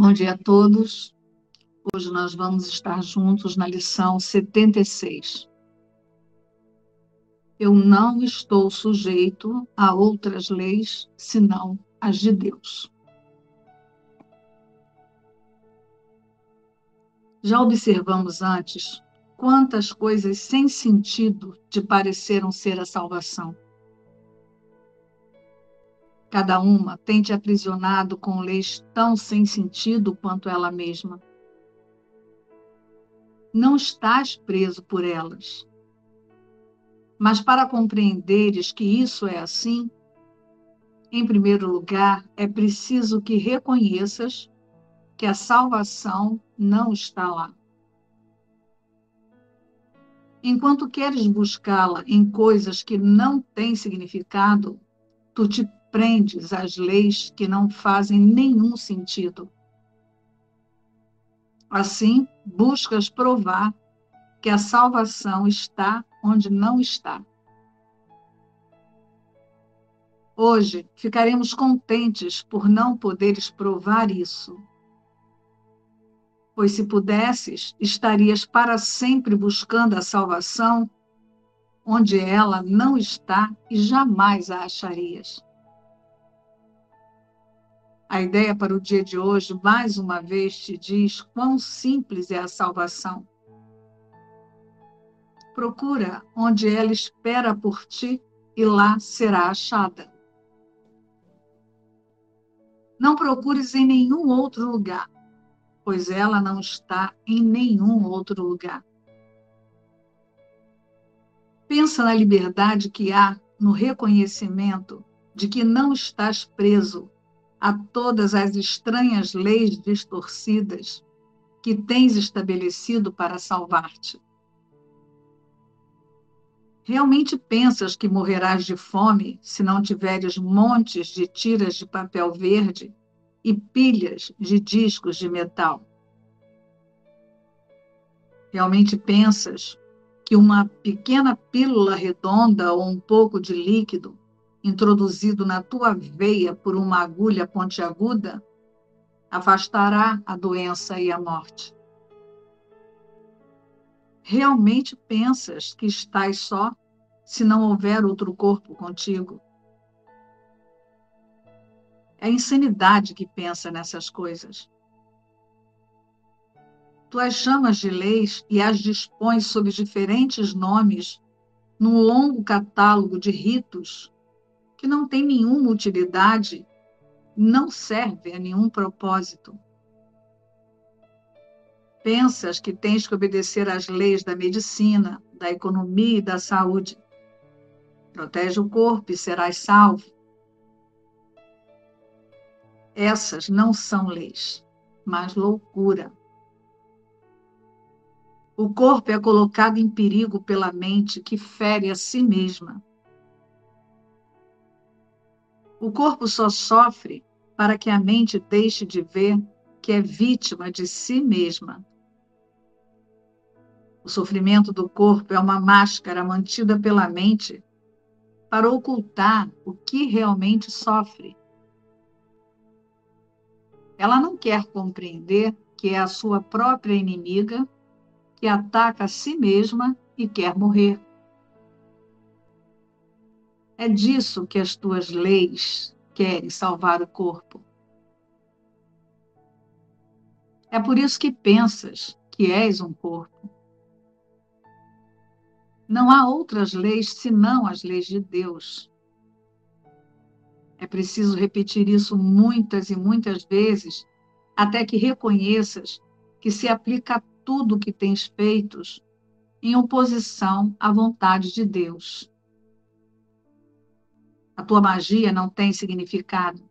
Bom dia a todos. Hoje nós vamos estar juntos na lição 76. Eu não estou sujeito a outras leis senão as de Deus. Já observamos antes quantas coisas sem sentido te pareceram ser a salvação. Cada uma tem te aprisionado com leis tão sem sentido quanto ela mesma. Não estás preso por elas. Mas para compreenderes que isso é assim, em primeiro lugar, é preciso que reconheças que a salvação não está lá. Enquanto queres buscá-la em coisas que não têm significado, tu te prendes às leis que não fazem nenhum sentido. Assim, buscas provar que a salvação está onde não está. Hoje ficaremos contentes por não poderes provar isso. Pois se pudesses, estarias para sempre buscando a salvação onde ela não está e jamais a acharias. A ideia para o dia de hoje, mais uma vez, te diz quão simples é a salvação. Procura onde ela espera por ti e lá será achada. Não procures em nenhum outro lugar, pois ela não está em nenhum outro lugar. Pensa na liberdade que há no reconhecimento de que não estás preso a todas as estranhas leis distorcidas que tens estabelecido para salvar-te. Realmente pensas que morrerás de fome se não tiveres montes de tiras de papel verde e pilhas de discos de metal? Realmente pensas que uma pequena pílula redonda ou um pouco de líquido introduzido na tua veia por uma agulha pontiaguda, afastará a doença e a morte. Realmente pensas que estás só se não houver outro corpo contigo? É a insanidade que pensa nessas coisas. Tu as chamas de leis e as dispões sob diferentes nomes num longo catálogo de ritos que não tem nenhuma utilidade, não serve a nenhum propósito. Pensas que tens que obedecer às leis da medicina, da economia e da saúde. Protege o corpo e serás salvo. Essas não são leis, mas loucura. O corpo é colocado em perigo pela mente que fere a si mesma. O corpo só sofre para que a mente deixe de ver que é vítima de si mesma. O sofrimento do corpo é uma máscara mantida pela mente para ocultar o que realmente sofre. Ela não quer compreender que é a sua própria inimiga que ataca a si mesma e quer morrer. É disso que as tuas leis querem salvar o corpo. É por isso que pensas que és um corpo. Não há outras leis senão as leis de Deus. É preciso repetir isso muitas e muitas vezes até que reconheças que se aplica a tudo que tens feito em oposição à vontade de Deus. A tua magia não tem significado.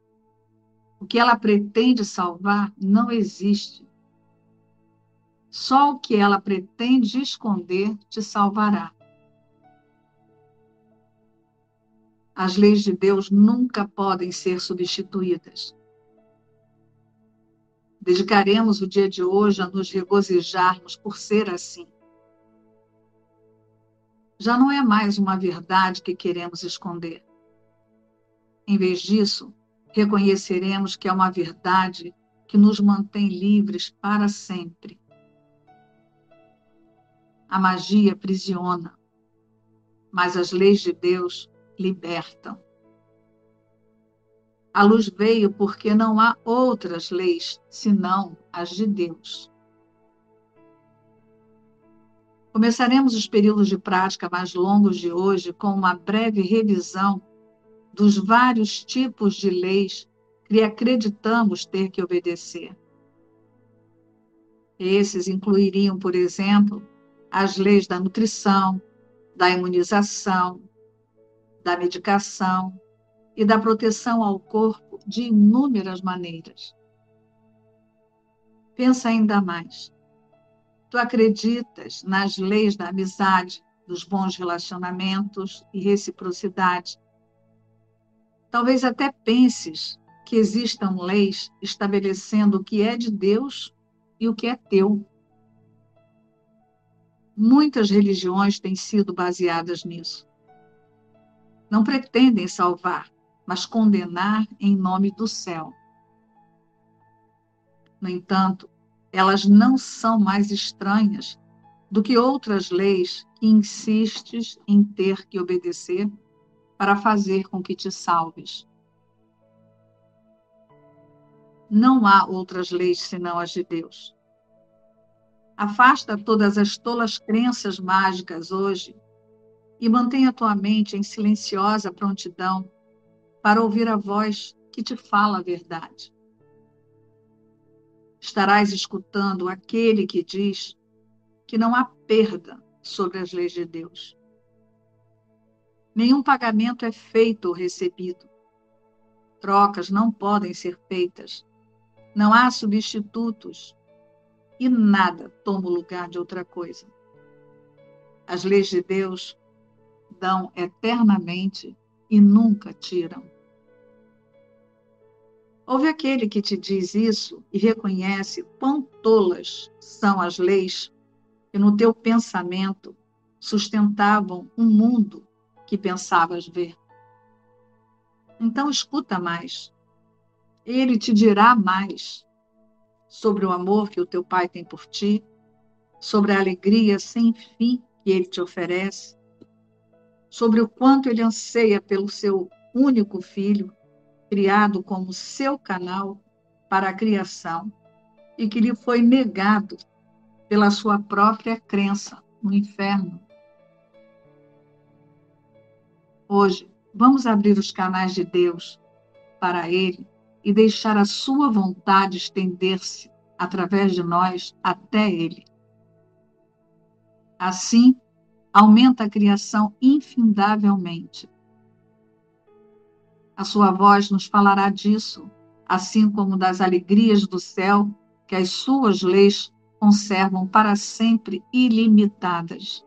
O que ela pretende salvar não existe. Só o que ela pretende esconder te salvará. As leis de Deus nunca podem ser substituídas. Dedicaremos o dia de hoje a nos regozijarmos por ser assim. Já não é mais uma verdade que queremos esconder. Em vez disso, reconheceremos que é uma verdade que nos mantém livres para sempre. A magia aprisiona, mas as leis de Deus libertam. A luz veio porque não há outras leis senão as de Deus. Começaremos os períodos de prática mais longos de hoje com uma breve revisão dos vários tipos de leis que acreditamos ter que obedecer. Esses incluiriam, por exemplo, as leis da nutrição, da imunização, da medicação e da proteção ao corpo de inúmeras maneiras. Pensa ainda mais. Tu acreditas nas leis da amizade, dos bons relacionamentos e reciprocidade. Talvez até penses que existam leis estabelecendo o que é de Deus e o que é teu. Muitas religiões têm sido baseadas nisso. Não pretendem salvar, mas condenar em nome do céu. No entanto, elas não são mais estranhas do que outras leis que insistes em ter que obedecer para fazer com que te salves. Não há outras leis senão as de Deus. Afasta todas as tolas crenças mágicas hoje e mantenha tua mente em silenciosa prontidão para ouvir a voz que te fala a verdade estarás escutando aquele que diz que não há perda sobre as leis de Deus. Nenhum pagamento é feito ou recebido. Trocas não podem ser feitas. Não há substitutos. E nada toma o lugar de outra coisa. As leis de Deus dão eternamente e nunca tiram. Houve aquele que te diz isso e reconhece quão tolas são as leis que no teu pensamento sustentavam um mundo que pensavas ver. Então escuta mais. Ele te dirá mais sobre o amor que o teu pai tem por ti, sobre a alegria sem fim que ele te oferece, sobre o quanto ele anseia pelo seu único filho criado como seu canal para a criação e que lhe foi negado pela sua própria crença no inferno. Hoje, vamos abrir os canais de Deus para Ele e deixar a sua vontade estender-se através de nós até Ele. Assim, aumenta a criação infindavelmente a sua voz nos falará disso, assim como das alegrias do céu que as suas leis conservam para sempre ilimitadas.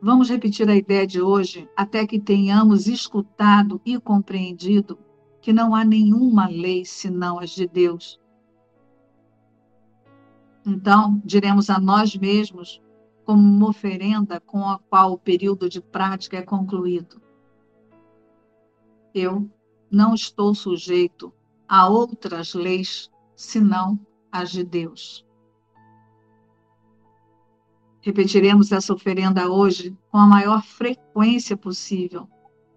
Vamos repetir a ideia de hoje até que tenhamos escutado e compreendido que não há nenhuma lei senão as de Deus. Então, diremos a nós mesmos, como uma oferenda com a qual o período de prática é concluído: eu não estou sujeito a outras leis senão as de Deus. Repetiremos essa oferenda hoje com a maior frequência possível,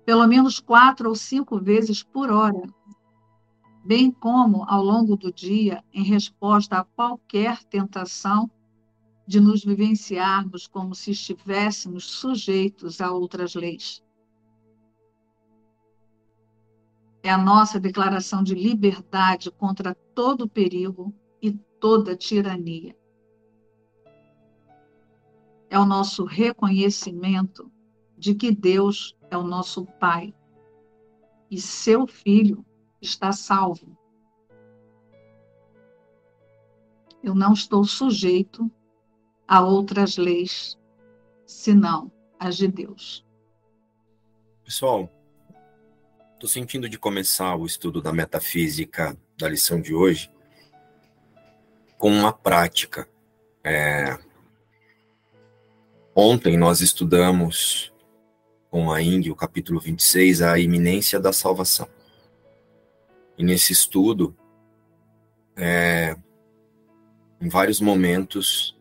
pelo menos quatro ou cinco vezes por hora, bem como ao longo do dia, em resposta a qualquer tentação de nos vivenciarmos como se estivéssemos sujeitos a outras leis. É a nossa declaração de liberdade contra todo perigo e toda tirania. É o nosso reconhecimento de que Deus é o nosso Pai e seu Filho está salvo. Eu não estou sujeito a outras leis senão as de Deus. Pessoal, Estou sentindo de começar o estudo da metafísica da lição de hoje com uma prática. É... Ontem nós estudamos com a Ing, o capítulo 26, a iminência da salvação. E nesse estudo, é, em vários momentos,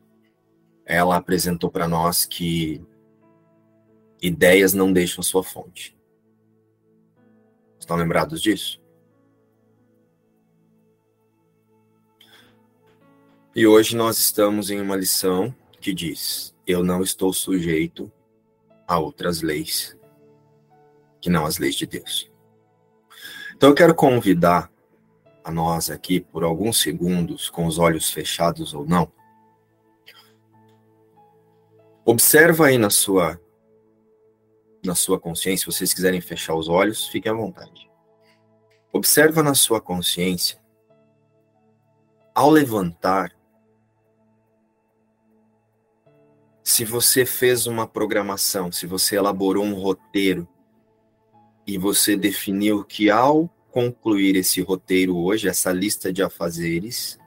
ela apresentou para nós que ideias não deixam sua fonte. Estão lembrados disso? E hoje nós estamos em uma lição que diz: Eu não estou sujeito a outras leis que não as leis de Deus. Então eu quero convidar a nós aqui por alguns segundos, com os olhos fechados ou não. Observa aí na sua na sua consciência, se vocês quiserem fechar os olhos, fiquem à vontade. Observa na sua consciência ao levantar se você fez uma programação, se você elaborou um roteiro e você definiu que ao concluir esse roteiro hoje, essa lista de afazeres,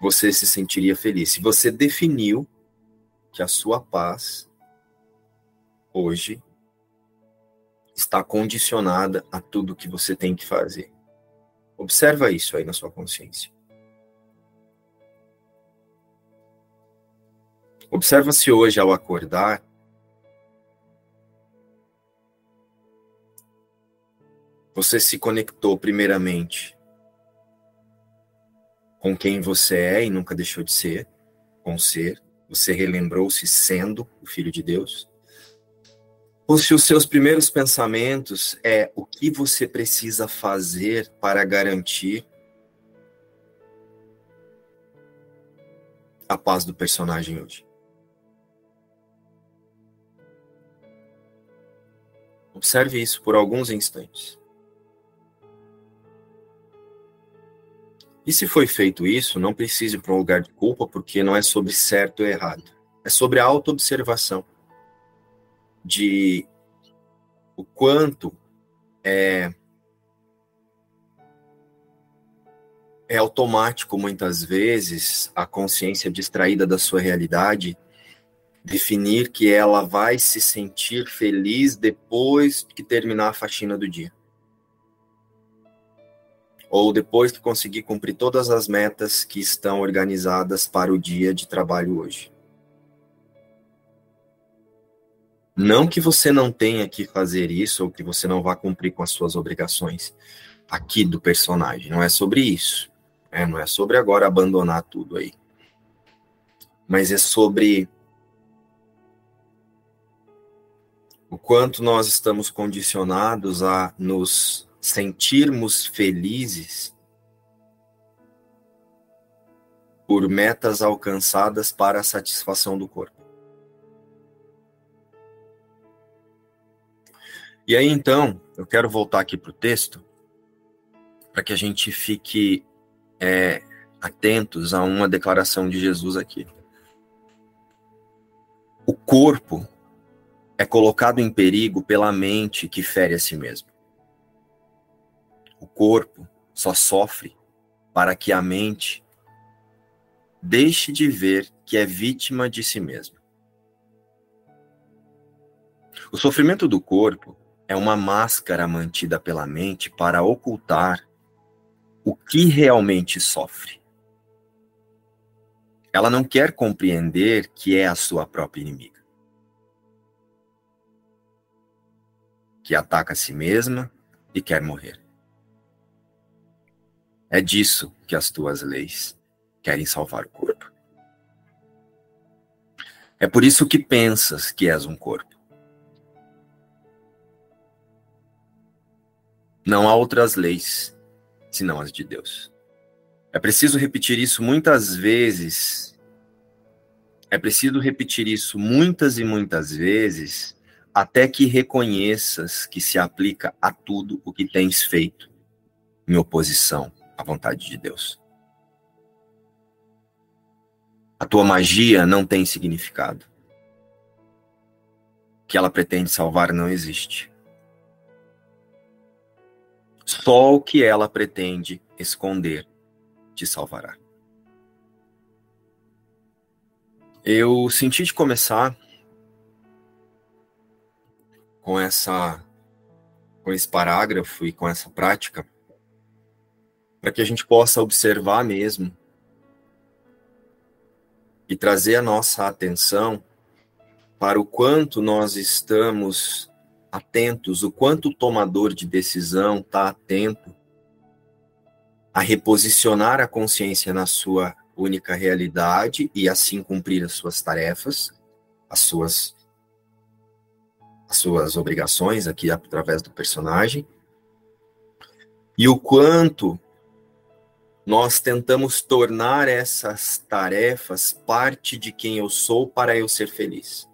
você se sentiria feliz. Se você definiu que a sua paz hoje está condicionada a tudo que você tem que fazer. Observa isso aí na sua consciência. Observa se hoje ao acordar Você se conectou primeiramente com quem você é e nunca deixou de ser, com ser. Você relembrou-se sendo o filho de Deus. Ou se os seus primeiros pensamentos é o que você precisa fazer para garantir a paz do personagem hoje. Observe isso por alguns instantes. E se foi feito isso, não precise para um lugar de culpa, porque não é sobre certo ou errado. É sobre a autoobservação de o quanto é, é automático, muitas vezes, a consciência distraída da sua realidade definir que ela vai se sentir feliz depois que terminar a faxina do dia ou depois que conseguir cumprir todas as metas que estão organizadas para o dia de trabalho hoje. Não que você não tenha que fazer isso ou que você não vá cumprir com as suas obrigações aqui do personagem. Não é sobre isso. Né? Não é sobre agora abandonar tudo aí. Mas é sobre o quanto nós estamos condicionados a nos sentirmos felizes por metas alcançadas para a satisfação do corpo. E aí então, eu quero voltar aqui para o texto, para que a gente fique é, atentos a uma declaração de Jesus aqui. O corpo é colocado em perigo pela mente que fere a si mesmo. O corpo só sofre para que a mente deixe de ver que é vítima de si mesma. O sofrimento do corpo é uma máscara mantida pela mente para ocultar o que realmente sofre. Ela não quer compreender que é a sua própria inimiga. Que ataca a si mesma e quer morrer. É disso que as tuas leis querem salvar o corpo. É por isso que pensas que és um corpo. Não há outras leis senão as de Deus. É preciso repetir isso muitas vezes. É preciso repetir isso muitas e muitas vezes até que reconheças que se aplica a tudo o que tens feito em oposição à vontade de Deus. A tua magia não tem significado. O que ela pretende salvar não existe. Só o que ela pretende esconder te salvará. Eu senti de começar com essa com esse parágrafo e com essa prática para que a gente possa observar mesmo e trazer a nossa atenção para o quanto nós estamos atentos, o quanto o tomador de decisão está atento a reposicionar a consciência na sua única realidade e assim cumprir as suas tarefas, as suas as suas obrigações aqui através do personagem. E o quanto nós tentamos tornar essas tarefas parte de quem eu sou para eu ser feliz.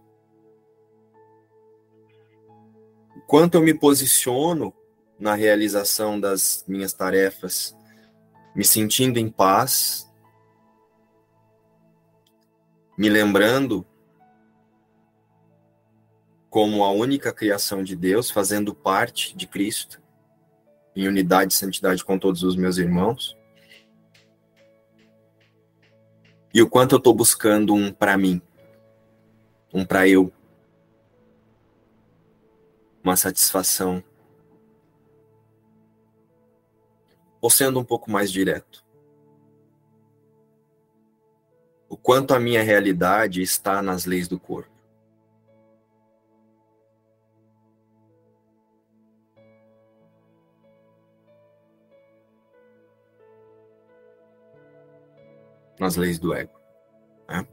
O quanto eu me posiciono na realização das minhas tarefas, me sentindo em paz, me lembrando como a única criação de Deus, fazendo parte de Cristo, em unidade e santidade com todos os meus irmãos. E o quanto eu estou buscando um para mim, um para eu, uma satisfação. Ou sendo um pouco mais direto. o quanto a minha realidade está nas leis do corpo. Nas leis do ego. Né?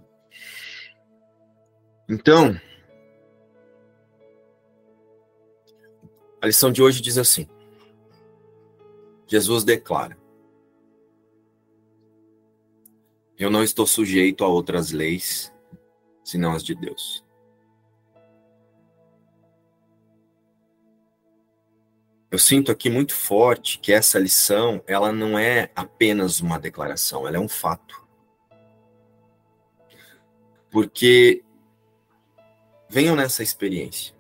Então, a lição de hoje diz assim: Jesus declara: Eu não estou sujeito a outras leis senão as de Deus. Eu sinto aqui muito forte que essa lição, ela não é apenas uma declaração, ela é um fato. Porque venham nessa experiência.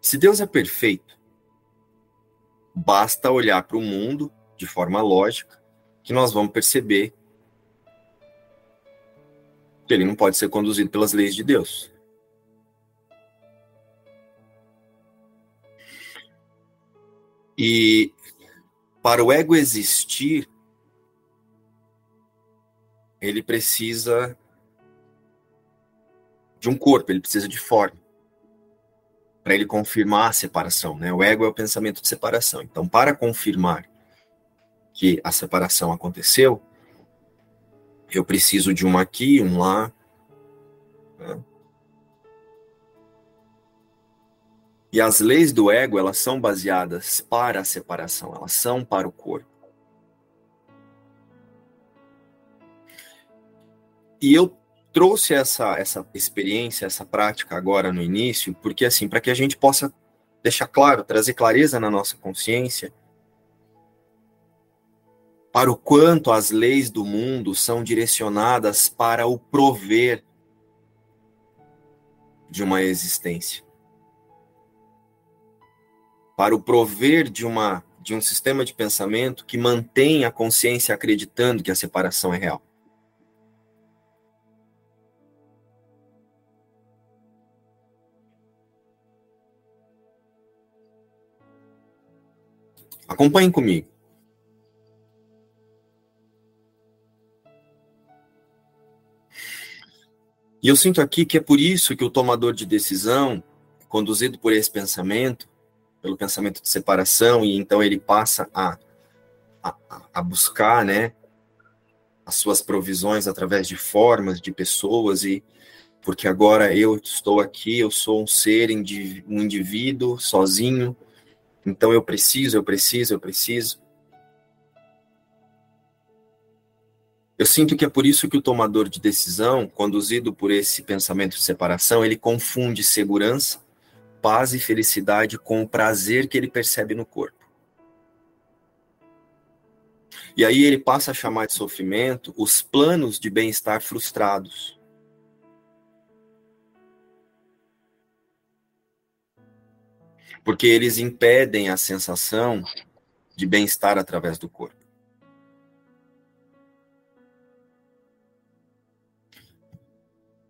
Se Deus é perfeito, basta olhar para o mundo de forma lógica que nós vamos perceber que ele não pode ser conduzido pelas leis de Deus. E para o ego existir, ele precisa de um corpo, ele precisa de forma para ele confirmar a separação, né? O ego é o pensamento de separação. Então, para confirmar que a separação aconteceu, eu preciso de um aqui, um lá. Né? E as leis do ego, elas são baseadas para a separação, elas são para o corpo. E eu trouxe essa, essa experiência, essa prática agora no início, porque assim, para que a gente possa deixar claro, trazer clareza na nossa consciência, para o quanto as leis do mundo são direcionadas para o prover de uma existência. Para o prover de uma de um sistema de pensamento que mantém a consciência acreditando que a separação é real. Acompanhem comigo. E eu sinto aqui que é por isso que o tomador de decisão, conduzido por esse pensamento, pelo pensamento de separação, e então ele passa a, a, a buscar, né, as suas provisões através de formas, de pessoas, e porque agora eu estou aqui, eu sou um ser, um indivíduo sozinho, então eu preciso, eu preciso, eu preciso. Eu sinto que é por isso que o tomador de decisão, conduzido por esse pensamento de separação, ele confunde segurança, paz e felicidade com o prazer que ele percebe no corpo. E aí ele passa a chamar de sofrimento os planos de bem-estar frustrados. Porque eles impedem a sensação de bem-estar através do corpo.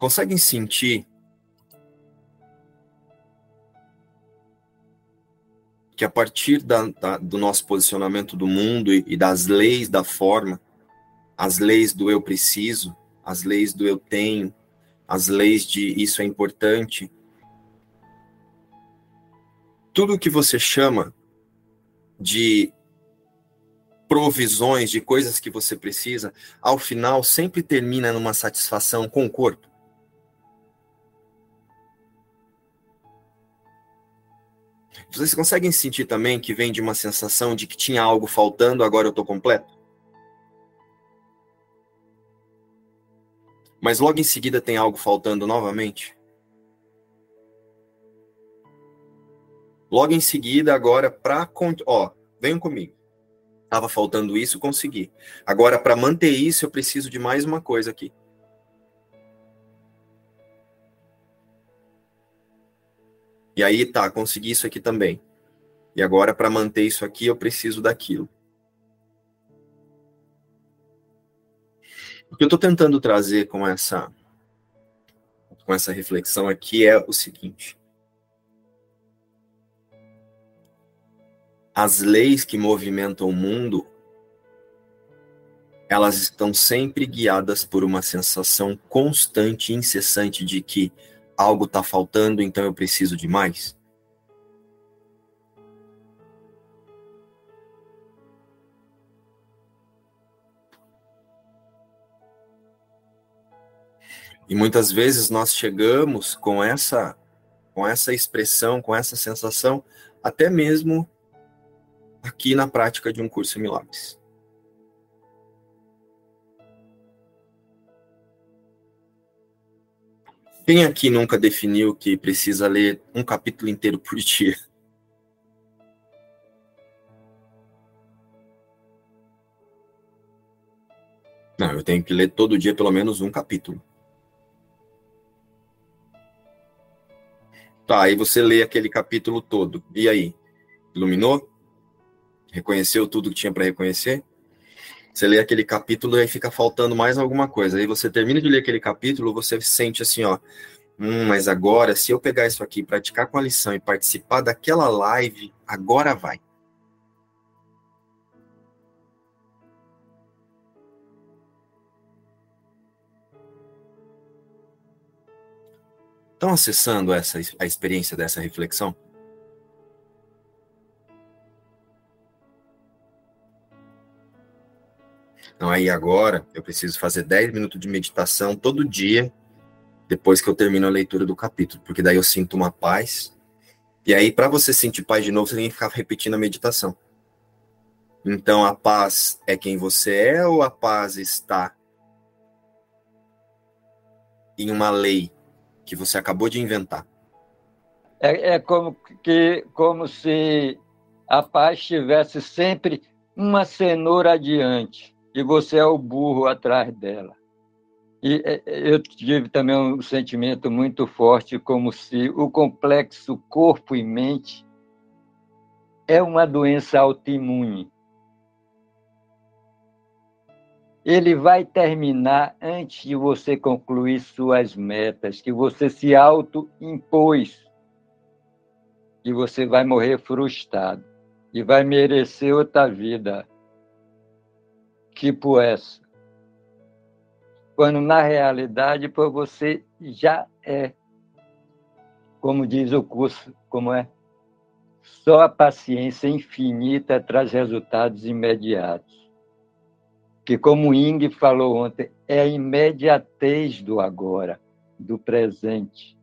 conseguem sentir que a partir da, da, do nosso posicionamento do mundo e, e das leis da forma, as leis do eu preciso, as leis do eu tenho, as leis de isso é importante, tudo que você chama de provisões, de coisas que você precisa, ao final sempre termina numa satisfação com o corpo. Vocês conseguem sentir também que vem de uma sensação de que tinha algo faltando, agora eu estou completo? Mas logo em seguida tem algo faltando novamente? Logo em seguida, agora, para. Ó, venham comigo. Estava faltando isso, consegui. Agora, para manter isso, eu preciso de mais uma coisa aqui. E aí, tá, consegui isso aqui também. E agora, para manter isso aqui, eu preciso daquilo. O que eu estou tentando trazer com essa, com essa reflexão aqui é o seguinte: as leis que movimentam o mundo, elas estão sempre guiadas por uma sensação constante incessante de que algo está faltando, então eu preciso de mais? E muitas vezes nós chegamos com essa com essa expressão, com essa sensação, até mesmo aqui na prática de um curso em milagres. Quem aqui nunca definiu que precisa ler um capítulo inteiro por dia? Não, eu tenho que ler todo dia pelo menos um capítulo. Tá, aí você lê aquele capítulo todo. E aí? Iluminou? Reconheceu tudo que tinha para reconhecer? Você lê aquele capítulo e fica faltando mais alguma coisa. Aí você termina de ler aquele capítulo, você sente assim, ó. Hum, mas agora, se eu pegar isso aqui, praticar com a lição e participar daquela live, agora vai. Estão acessando essa, a experiência dessa reflexão? Então, aí agora, eu preciso fazer 10 minutos de meditação todo dia, depois que eu termino a leitura do capítulo, porque daí eu sinto uma paz. E aí, para você sentir paz de novo, você tem que ficar repetindo a meditação. Então, a paz é quem você é ou a paz está em uma lei que você acabou de inventar? É, é como, que, como se a paz tivesse sempre uma cenoura adiante e você é o burro atrás dela. E é, é, eu tive também um sentimento muito forte, como se o complexo corpo e mente é uma doença autoimune. Ele vai terminar antes de você concluir suas metas, que você se auto-impôs. E você vai morrer frustrado. E vai merecer outra vida tipo essa. Quando na realidade você já é, como diz o curso, como é? Só a paciência infinita traz resultados imediatos. Que como Ing falou ontem, é a imediatez do agora, do presente.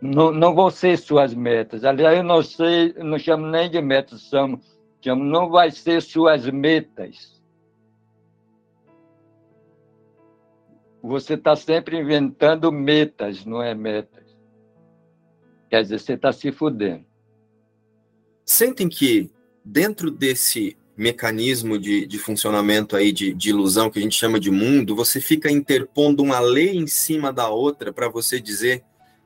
Não, não vão ser suas metas. Aliás, eu não sei, não chamo nem de metas, chamo não vai ser suas metas. Você está sempre inventando metas, não é metas. Quer dizer, você está se fudendo. Sentem que dentro desse mecanismo de, de funcionamento aí de, de ilusão que a gente chama de mundo, você fica interpondo uma lei em cima da outra para você dizer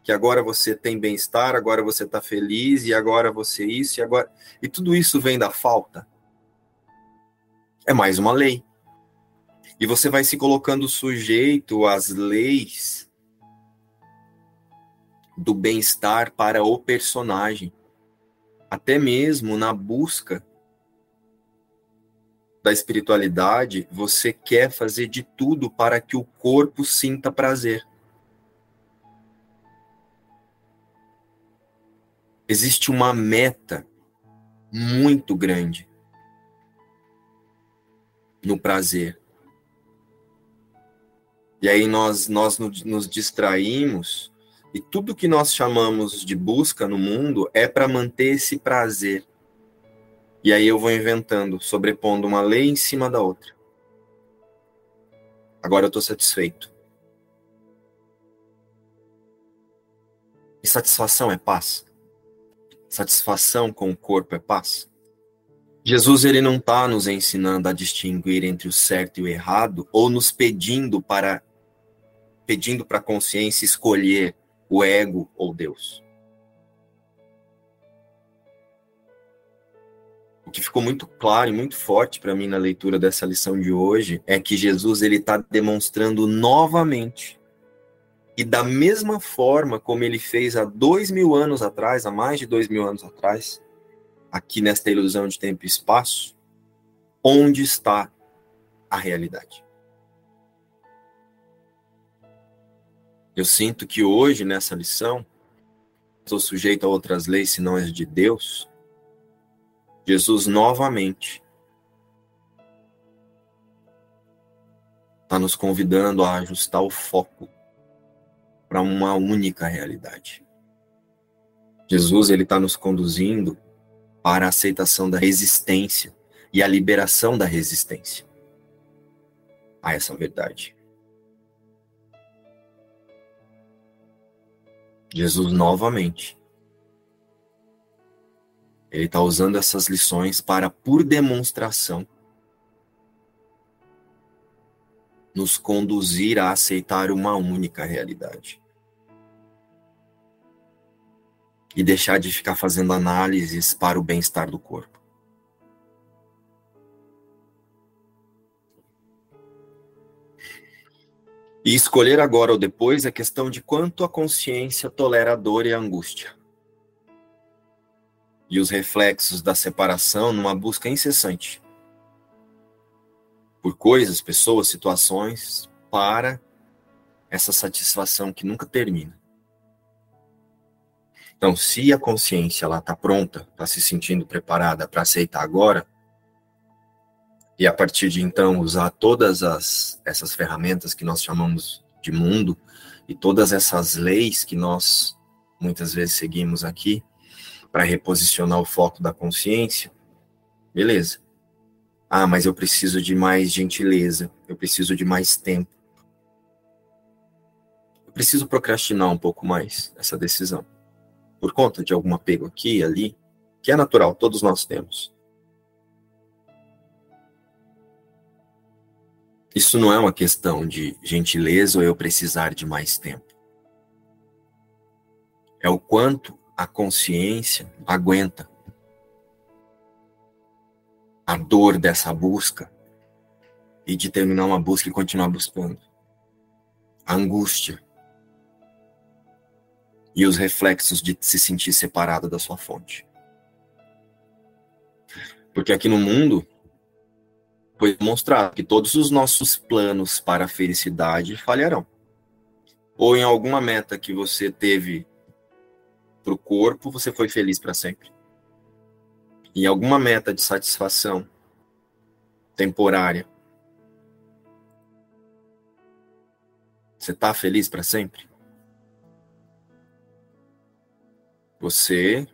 que agora você tem bem-estar, agora você está feliz, e agora você isso, e agora. E tudo isso vem da falta. É mais uma lei. E você vai se colocando sujeito às leis do bem-estar para o personagem. até mesmo na busca da espiritualidade, você quer fazer de tudo para que o corpo sinta prazer. Existe uma meta muito grande no prazer. E aí nós, nós nos distraímos e tudo que nós chamamos de busca no mundo é para manter esse prazer. E aí eu vou inventando, sobrepondo uma lei em cima da outra. Agora eu estou satisfeito. E satisfação é paz? Satisfação com o corpo é paz? Jesus ele não está nos ensinando a distinguir entre o certo e o errado ou nos pedindo para pedindo para a consciência escolher o ego ou Deus. O que ficou muito claro e muito forte para mim na leitura dessa lição de hoje é que Jesus ele está demonstrando novamente e da mesma forma como ele fez há dois mil anos atrás, há mais de dois mil anos atrás, aqui nesta ilusão de tempo e espaço, onde está a realidade. Eu sinto que hoje, nessa lição, estou sujeito a outras leis senão as de Deus, Jesus novamente está nos convidando a ajustar o foco para uma única realidade. Jesus ele está nos conduzindo para a aceitação da resistência e a liberação da resistência a essa verdade. Jesus novamente ele está usando essas lições para, por demonstração, nos conduzir a aceitar uma única realidade. E deixar de ficar fazendo análises para o bem-estar do corpo. E escolher agora ou depois é questão de quanto a consciência tolera a dor e a angústia e os reflexos da separação numa busca incessante por coisas, pessoas, situações para essa satisfação que nunca termina. Então, se a consciência ela está pronta, está se sentindo preparada para aceitar agora, e a partir de então usar todas as, essas ferramentas que nós chamamos de mundo e todas essas leis que nós muitas vezes seguimos aqui, para reposicionar o foco da consciência, beleza. Ah, mas eu preciso de mais gentileza, eu preciso de mais tempo. Eu preciso procrastinar um pouco mais essa decisão. Por conta de algum apego aqui e ali, que é natural, todos nós temos. Isso não é uma questão de gentileza ou eu precisar de mais tempo. É o quanto a consciência aguenta a dor dessa busca e de terminar uma busca e continuar buscando. A angústia e os reflexos de se sentir separado da sua fonte. Porque aqui no mundo foi demonstrado que todos os nossos planos para a felicidade falharão. Ou em alguma meta que você teve para o corpo, você foi feliz para sempre. E alguma meta de satisfação temporária, você está feliz para sempre? Você.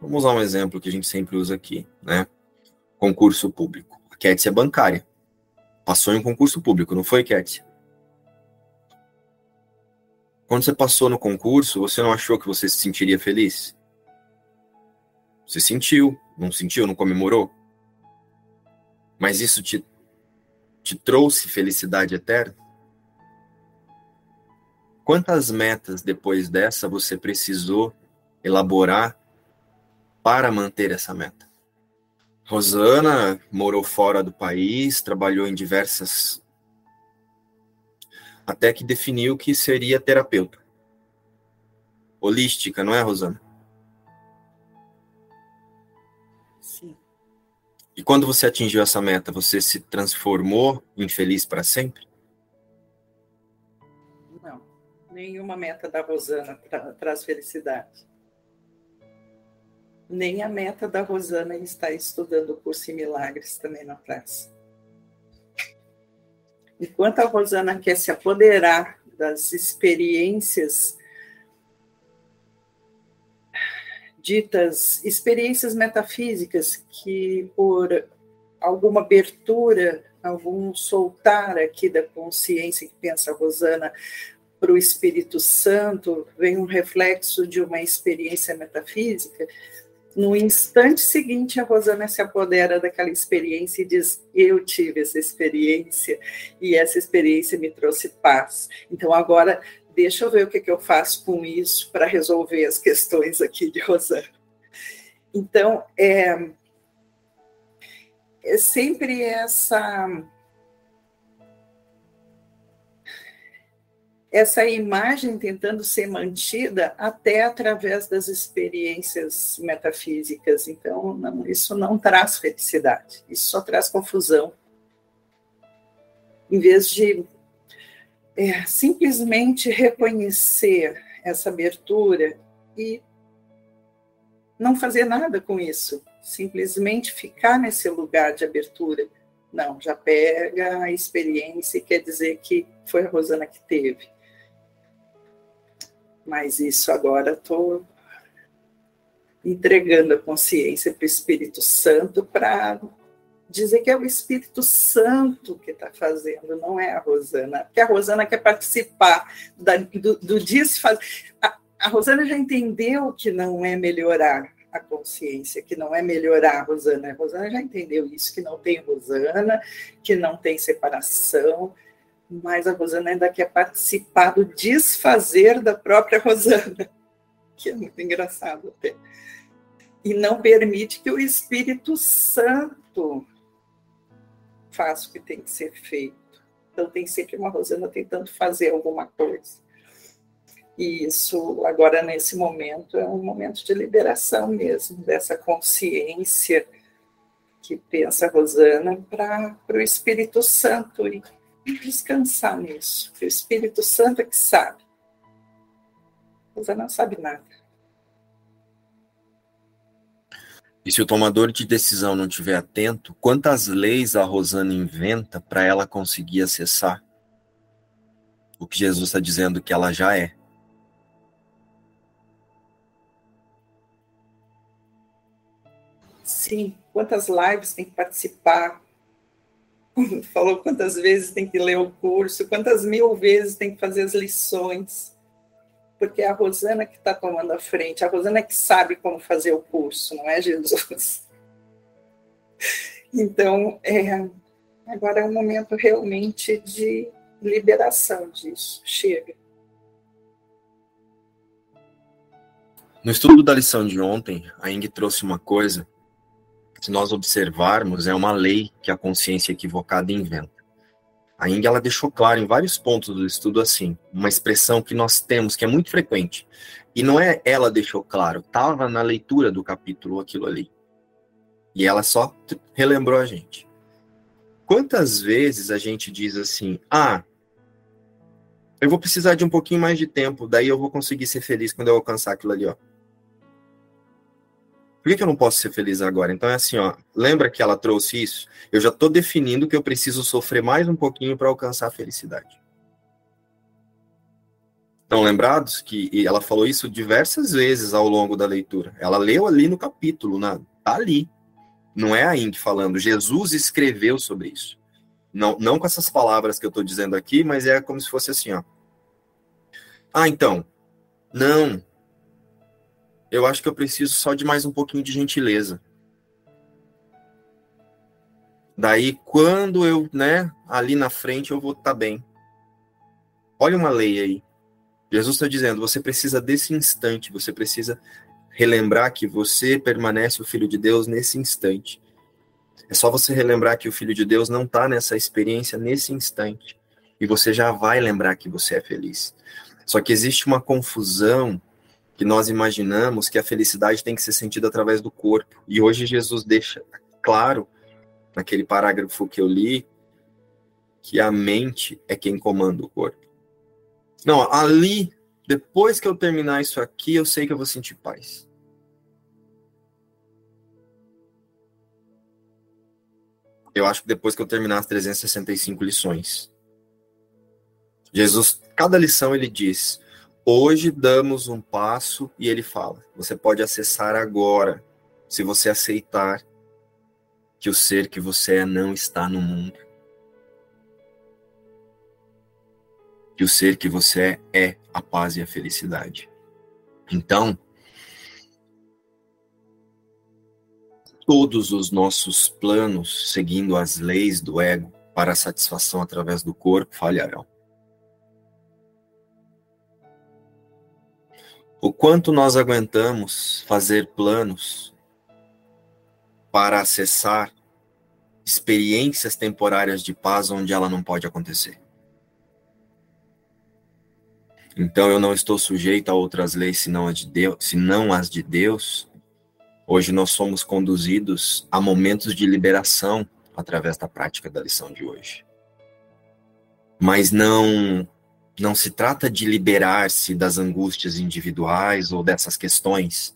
Vamos usar um exemplo que a gente sempre usa aqui, né? Concurso público. A Kétia é bancária. Passou em um concurso público, não foi, Kétia? Quando você passou no concurso, você não achou que você se sentiria feliz? Você sentiu, não sentiu, não comemorou? Mas isso te, te trouxe felicidade eterna? Quantas metas depois dessa você precisou elaborar para manter essa meta? Rosana morou fora do país, trabalhou em diversas até que definiu que seria terapeuta. Holística, não é, Rosana? E quando você atingiu essa meta, você se transformou em feliz para sempre? Não, nenhuma meta da Rosana tra traz felicidade. Nem a meta da Rosana está estudando o curso em milagres também não traz. Enquanto a Rosana quer se apoderar das experiências ditas experiências metafísicas que por alguma abertura, algum soltar aqui da consciência que pensa a Rosana para o Espírito Santo, vem um reflexo de uma experiência metafísica, no instante seguinte, a Rosana se apodera daquela experiência e diz: Eu tive essa experiência e essa experiência me trouxe paz. Então, agora deixa eu ver o que, que eu faço com isso para resolver as questões aqui de Rosana. Então, é, é sempre essa. Essa imagem tentando ser mantida até através das experiências metafísicas. Então, não, isso não traz felicidade, isso só traz confusão. Em vez de é, simplesmente reconhecer essa abertura e não fazer nada com isso, simplesmente ficar nesse lugar de abertura. Não, já pega a experiência e quer dizer que foi a Rosana que teve. Mas isso agora estou entregando a consciência para o Espírito Santo para dizer que é o Espírito Santo que está fazendo, não é a Rosana, porque a Rosana quer participar da, do, do desfazer. A, a Rosana já entendeu que não é melhorar a consciência, que não é melhorar a Rosana. A Rosana já entendeu isso, que não tem Rosana, que não tem separação, mas a Rosana ainda quer participar do desfazer da própria Rosana, que é muito engraçado até. E não permite que o Espírito Santo faço o que tem que ser feito. Então, tem sempre uma Rosana tentando fazer alguma coisa. E isso, agora, nesse momento, é um momento de liberação mesmo, dessa consciência que pensa a Rosana para o Espírito Santo e, descansar nisso. o Espírito Santo é que sabe. A Rosana não sabe nada. E se o tomador de decisão não estiver atento, quantas leis a Rosana inventa para ela conseguir acessar o que Jesus está dizendo que ela já é? Sim, quantas lives tem que participar? Falou quantas vezes tem que ler o curso, quantas mil vezes tem que fazer as lições porque é a Rosana que está tomando a frente, a Rosana que sabe como fazer o curso, não é Jesus? Então, é, agora é um momento realmente de liberação disso. Chega. No estudo da lição de ontem, a Ing trouxe uma coisa se nós observarmos, é uma lei que a consciência equivocada inventa. A Ing ela deixou claro em vários pontos do estudo assim, uma expressão que nós temos que é muito frequente. E não é ela deixou claro, estava na leitura do capítulo aquilo ali. E ela só relembrou a gente. Quantas vezes a gente diz assim: "Ah, eu vou precisar de um pouquinho mais de tempo, daí eu vou conseguir ser feliz quando eu alcançar aquilo ali, ó". Por que, que eu não posso ser feliz agora? Então é assim, ó. Lembra que ela trouxe isso? Eu já estou definindo que eu preciso sofrer mais um pouquinho para alcançar a felicidade. Estão lembrados que ela falou isso diversas vezes ao longo da leitura. Ela leu ali no capítulo, na, tá ali. Não é a Ing falando. Jesus escreveu sobre isso. Não, não com essas palavras que eu estou dizendo aqui, mas é como se fosse assim, ó. Ah, então. Não, eu acho que eu preciso só de mais um pouquinho de gentileza. Daí, quando eu, né, ali na frente, eu vou estar tá bem. Olha uma lei aí. Jesus está dizendo: você precisa desse instante, você precisa relembrar que você permanece o Filho de Deus nesse instante. É só você relembrar que o Filho de Deus não está nessa experiência nesse instante. E você já vai lembrar que você é feliz. Só que existe uma confusão que nós imaginamos que a felicidade tem que ser sentida através do corpo. E hoje Jesus deixa claro naquele parágrafo que eu li, que a mente é quem comanda o corpo. Não, ali, depois que eu terminar isso aqui, eu sei que eu vou sentir paz. Eu acho que depois que eu terminar as 365 lições. Jesus, cada lição ele diz: Hoje damos um passo e ele fala: Você pode acessar agora, se você aceitar que o ser que você é não está no mundo. Que o ser que você é é a paz e a felicidade. Então, todos os nossos planos, seguindo as leis do ego para a satisfação através do corpo, falharão. O quanto nós aguentamos fazer planos para acessar experiências temporárias de paz onde ela não pode acontecer. Então eu não estou sujeito a outras leis senão as de Deus, senão as de Deus. Hoje nós somos conduzidos a momentos de liberação através da prática da lição de hoje. Mas não não se trata de liberar-se das angústias individuais ou dessas questões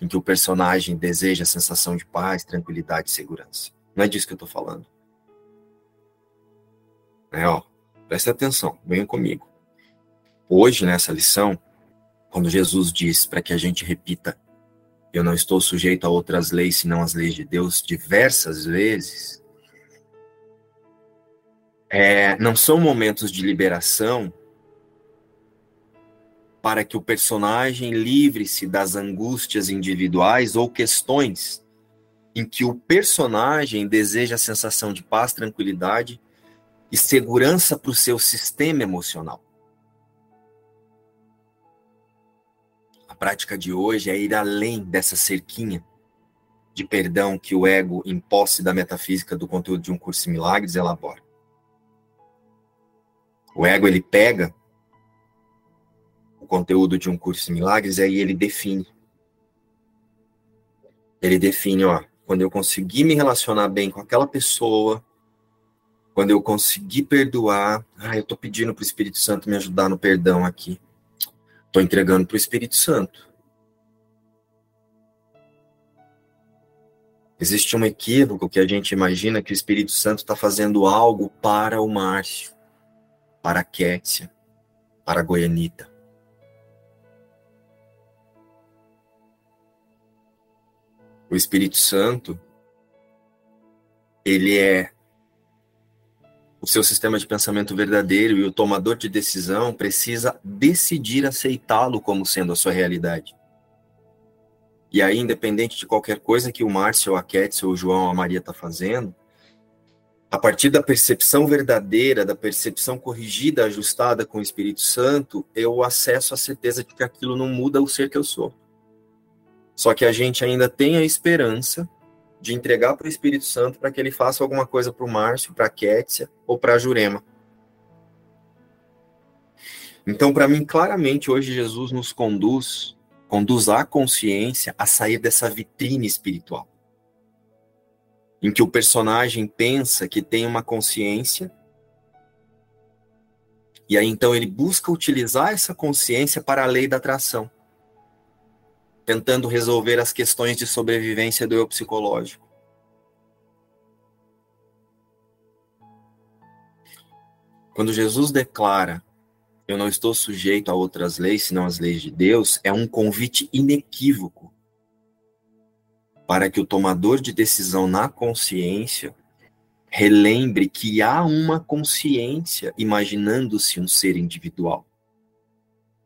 em que o personagem deseja a sensação de paz, tranquilidade e segurança. Não é disso que eu estou falando. É, ó, presta atenção, venham comigo. Hoje, nessa lição, quando Jesus diz para que a gente repita, eu não estou sujeito a outras leis senão as leis de Deus, diversas vezes, é, não são momentos de liberação para que o personagem livre-se das angústias individuais ou questões em que o personagem deseja a sensação de paz, tranquilidade e segurança para o seu sistema emocional. A prática de hoje é ir além dessa cerquinha de perdão que o ego, em posse da metafísica do conteúdo de um curso em milagres, elabora. O ego ele pega conteúdo de um curso em milagres, aí ele define. Ele define, ó, quando eu conseguir me relacionar bem com aquela pessoa, quando eu conseguir perdoar, ah, eu tô pedindo pro Espírito Santo me ajudar no perdão aqui. Tô entregando pro Espírito Santo. Existe um equívoco que a gente imagina que o Espírito Santo está fazendo algo para o Márcio, para a Kétia, para a Goianita. O Espírito Santo, ele é o seu sistema de pensamento verdadeiro e o tomador de decisão precisa decidir aceitá-lo como sendo a sua realidade. E aí, independente de qualquer coisa que o Márcio, a Ketsi, ou o João, ou a Maria está fazendo, a partir da percepção verdadeira, da percepção corrigida, ajustada com o Espírito Santo, eu acesso a certeza de que aquilo não muda o ser que eu sou. Só que a gente ainda tem a esperança de entregar para o Espírito Santo para que ele faça alguma coisa para o Márcio, para a Kétia ou para a Jurema. Então, para mim, claramente, hoje Jesus nos conduz, conduz a consciência a sair dessa vitrine espiritual. Em que o personagem pensa que tem uma consciência, e aí então ele busca utilizar essa consciência para a lei da atração tentando resolver as questões de sobrevivência do eu psicológico. Quando Jesus declara, eu não estou sujeito a outras leis senão as leis de Deus, é um convite inequívoco para que o tomador de decisão na consciência relembre que há uma consciência imaginando-se um ser individual,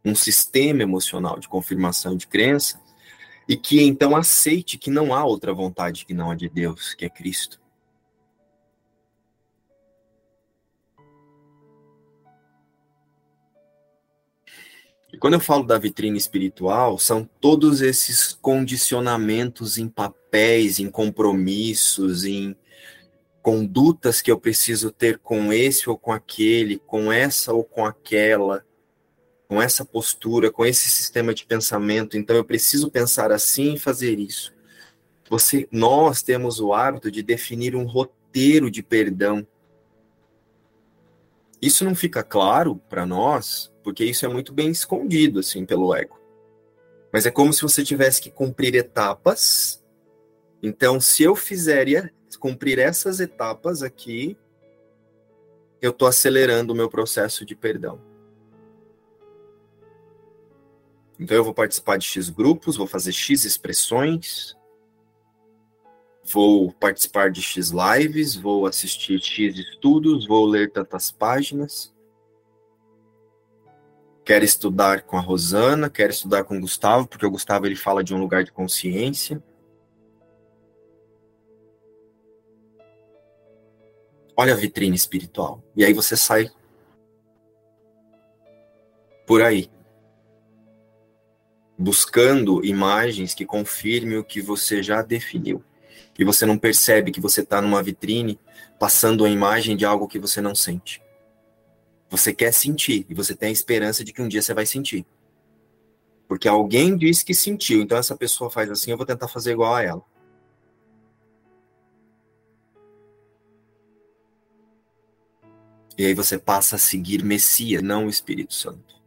um sistema emocional de confirmação de crença e que então aceite que não há outra vontade que não a de Deus, que é Cristo. E quando eu falo da vitrine espiritual, são todos esses condicionamentos em papéis, em compromissos, em condutas que eu preciso ter com esse ou com aquele, com essa ou com aquela, com essa postura, com esse sistema de pensamento, então eu preciso pensar assim e fazer isso. Você, nós temos o hábito de definir um roteiro de perdão. Isso não fica claro para nós, porque isso é muito bem escondido assim pelo ego. Mas é como se você tivesse que cumprir etapas. Então, se eu fizer cumprir essas etapas aqui, eu estou acelerando o meu processo de perdão. Então eu vou participar de X grupos, vou fazer X expressões, vou participar de X lives, vou assistir X estudos, vou ler tantas páginas. Quero estudar com a Rosana, quero estudar com o Gustavo, porque o Gustavo ele fala de um lugar de consciência. Olha a vitrine espiritual. E aí você sai por aí buscando imagens que confirmem o que você já definiu. E você não percebe que você está numa vitrine passando a imagem de algo que você não sente. Você quer sentir e você tem a esperança de que um dia você vai sentir. Porque alguém disse que sentiu, então essa pessoa faz assim, eu vou tentar fazer igual a ela. E aí você passa a seguir Messias, não o Espírito Santo.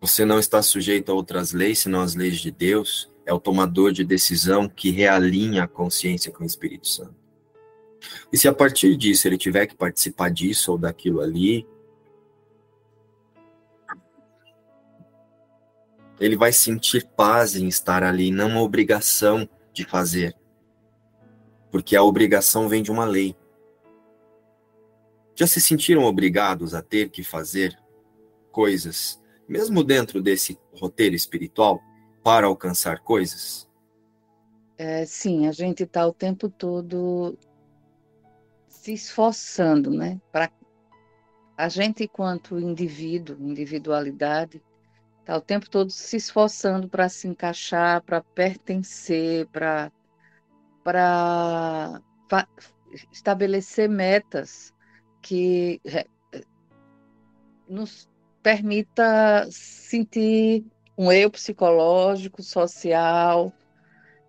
Você não está sujeito a outras leis, senão as leis de Deus. É o tomador de decisão que realinha a consciência com o Espírito Santo. E se a partir disso ele tiver que participar disso ou daquilo ali, ele vai sentir paz em estar ali, não uma obrigação de fazer. Porque a obrigação vem de uma lei. Já se sentiram obrigados a ter que fazer coisas mesmo dentro desse roteiro espiritual, para alcançar coisas? É, sim, a gente está o tempo todo se esforçando, né? Para a gente, enquanto indivíduo, individualidade, está o tempo todo se esforçando para se encaixar, para pertencer, para para estabelecer metas que nos permita sentir um eu psicológico, social,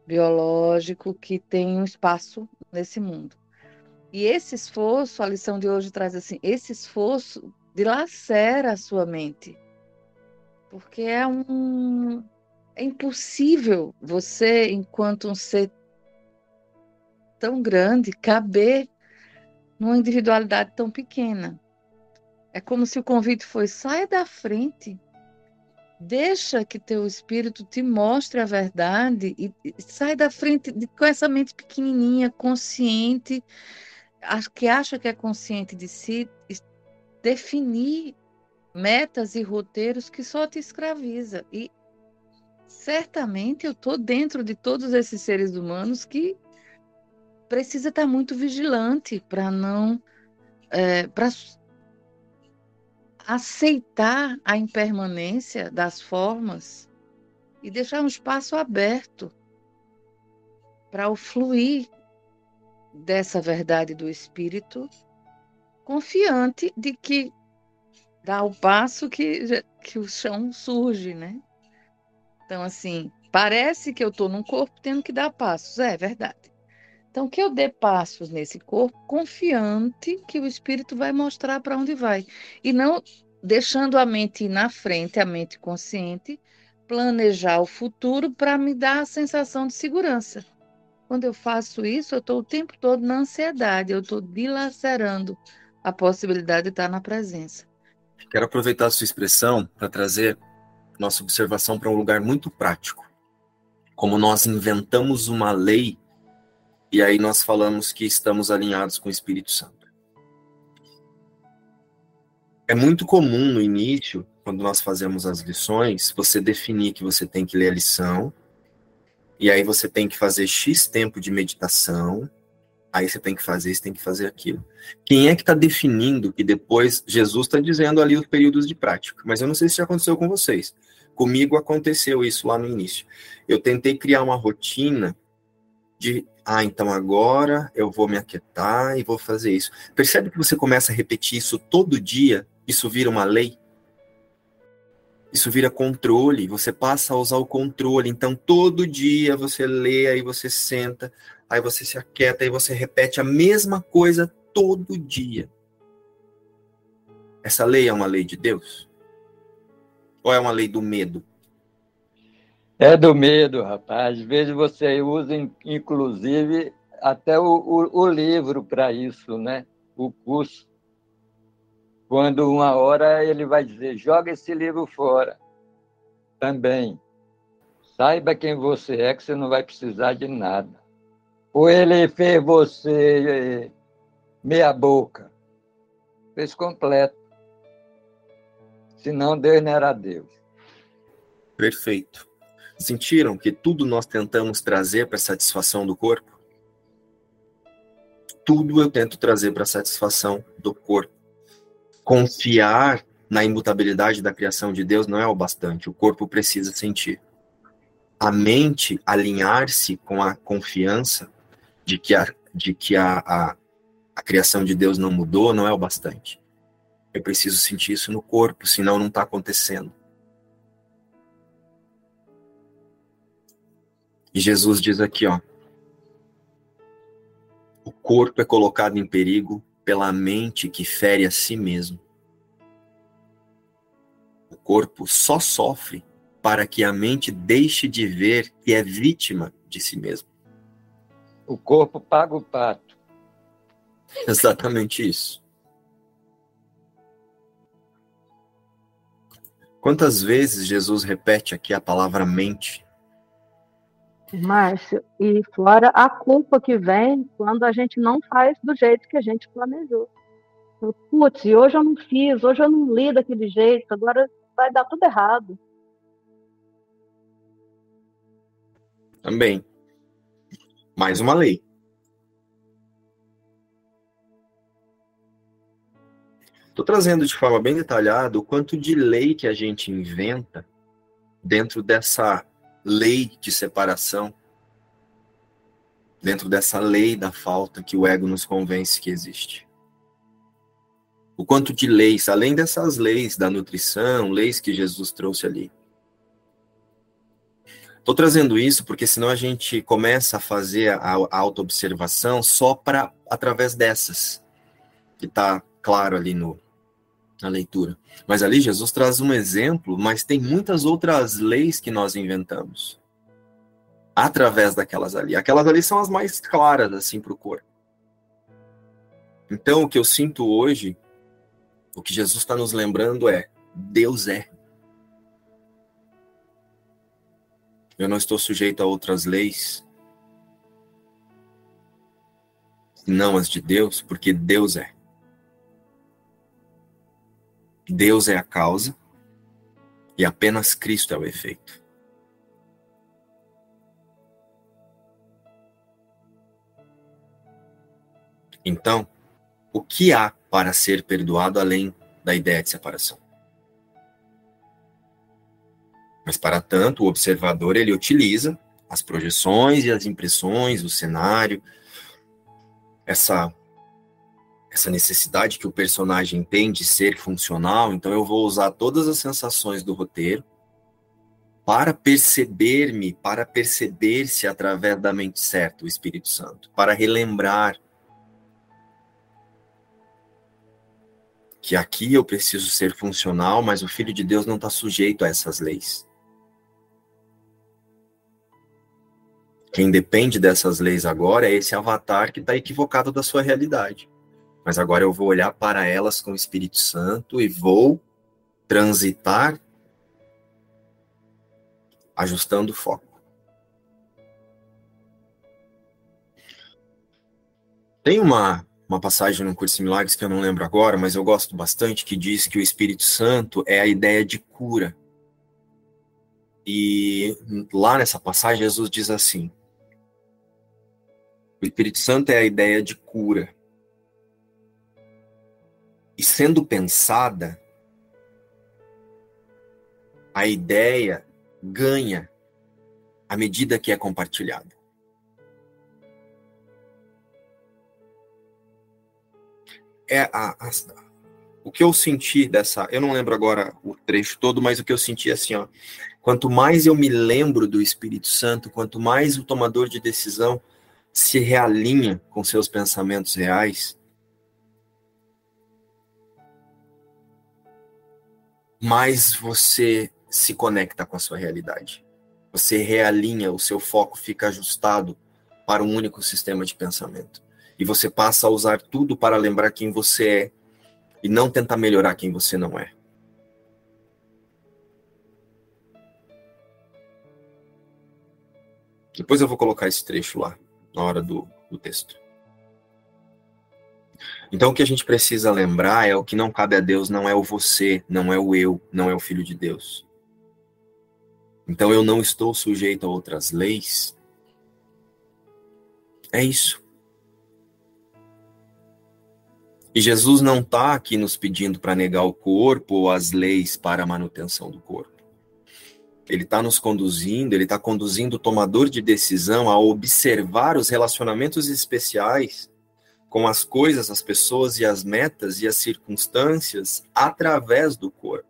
biológico que tem um espaço nesse mundo. E esse esforço, a lição de hoje traz assim, esse esforço dilacera a sua mente. Porque é um é impossível você, enquanto um ser tão grande, caber numa individualidade tão pequena. É como se o convite foi: saia da frente, deixa que teu espírito te mostre a verdade e, e sai da frente de, com essa mente pequenininha, consciente, que acha que é consciente de si, definir metas e roteiros que só te escraviza. E certamente eu estou dentro de todos esses seres humanos que precisa estar muito vigilante para não é, para aceitar a impermanência das formas e deixar um espaço aberto para o fluir dessa verdade do espírito, confiante de que dá o passo que, que o chão surge, né? Então, assim, parece que eu estou num corpo tendo que dar passos, é verdade. Então, que eu dê passos nesse corpo, confiante que o Espírito vai mostrar para onde vai. E não deixando a mente ir na frente, a mente consciente, planejar o futuro para me dar a sensação de segurança. Quando eu faço isso, eu estou o tempo todo na ansiedade, eu estou dilacerando a possibilidade de estar na presença. Quero aproveitar a sua expressão para trazer nossa observação para um lugar muito prático. Como nós inventamos uma lei e aí nós falamos que estamos alinhados com o Espírito Santo. É muito comum no início, quando nós fazemos as lições, você definir que você tem que ler a lição, e aí você tem que fazer X tempo de meditação, aí você tem que fazer isso, tem que fazer aquilo. Quem é que está definindo que depois Jesus está dizendo ali os períodos de prática? Mas eu não sei se já aconteceu com vocês. Comigo aconteceu isso lá no início. Eu tentei criar uma rotina de ah, então agora eu vou me aquietar e vou fazer isso. Percebe que você começa a repetir isso todo dia, isso vira uma lei? Isso vira controle, você passa a usar o controle. Então todo dia você lê, aí você senta, aí você se aquieta e você repete a mesma coisa todo dia. Essa lei é uma lei de Deus? Ou é uma lei do medo? É do medo, rapaz. Às vezes você usa, inclusive, até o, o, o livro para isso, né? O curso. Quando uma hora ele vai dizer, joga esse livro fora. Também. Saiba quem você é, que você não vai precisar de nada. Ou ele fez você meia boca. Fez completo. Senão Deus não era Deus. Perfeito. Sentiram que tudo nós tentamos trazer para satisfação do corpo? Tudo eu tento trazer para satisfação do corpo. Confiar na imutabilidade da criação de Deus não é o bastante. O corpo precisa sentir a mente alinhar-se com a confiança de que, a, de que a, a, a criação de Deus não mudou não é o bastante. Eu preciso sentir isso no corpo, senão não está acontecendo. E Jesus diz aqui, ó, o corpo é colocado em perigo pela mente que fere a si mesmo. O corpo só sofre para que a mente deixe de ver que é vítima de si mesmo. O corpo paga o pato. Exatamente isso. Quantas vezes Jesus repete aqui a palavra mente? Márcio, e fora a culpa que vem quando a gente não faz do jeito que a gente planejou. Putz, hoje eu não fiz, hoje eu não li daquele jeito, agora vai dar tudo errado. Também. Mais uma lei. Estou trazendo de forma bem detalhada o quanto de lei que a gente inventa dentro dessa lei de separação, dentro dessa lei da falta que o ego nos convence que existe. O quanto de leis, além dessas leis da nutrição, leis que Jesus trouxe ali, Estou trazendo isso porque senão a gente começa a fazer a, autoobservação só para através dessas, que está claro ali no, na leitura. Mas ali Jesus traz um exemplo, mas tem muitas outras leis que nós inventamos através daquelas ali. Aquelas ali são as mais claras assim para o corpo. Então o que eu sinto hoje, o que Jesus está nos lembrando é Deus é. Eu não estou sujeito a outras leis, não as de Deus, porque Deus é. Deus é a causa e apenas Cristo é o efeito. Então, o que há para ser perdoado além da ideia de separação? Mas, para tanto, o observador ele utiliza as projeções e as impressões, o cenário, essa essa necessidade que o personagem tem de ser funcional, então eu vou usar todas as sensações do roteiro para perceber-me, para perceber-se através da mente certa, o Espírito Santo, para relembrar que aqui eu preciso ser funcional, mas o Filho de Deus não está sujeito a essas leis. Quem depende dessas leis agora é esse avatar que está equivocado da sua realidade. Mas agora eu vou olhar para elas com o Espírito Santo e vou transitar ajustando o foco. Tem uma, uma passagem no Curso de Milagres que eu não lembro agora, mas eu gosto bastante, que diz que o Espírito Santo é a ideia de cura. E lá nessa passagem, Jesus diz assim: o Espírito Santo é a ideia de cura. E sendo pensada, a ideia ganha à medida que é compartilhada. É a, a, o que eu senti dessa, eu não lembro agora o trecho todo, mas o que eu senti é assim, ó, quanto mais eu me lembro do Espírito Santo, quanto mais o tomador de decisão se realinha com seus pensamentos reais, mais você se conecta com a sua realidade. Você realinha, o seu foco fica ajustado para um único sistema de pensamento. E você passa a usar tudo para lembrar quem você é e não tentar melhorar quem você não é. Depois eu vou colocar esse trecho lá, na hora do, do texto. Então o que a gente precisa lembrar é o que não cabe a Deus não é o você, não é o eu, não é o filho de Deus. Então eu não estou sujeito a outras leis. É isso. E Jesus não está aqui nos pedindo para negar o corpo ou as leis para a manutenção do corpo. Ele está nos conduzindo, ele está conduzindo o tomador de decisão a observar os relacionamentos especiais com as coisas, as pessoas e as metas e as circunstâncias através do corpo,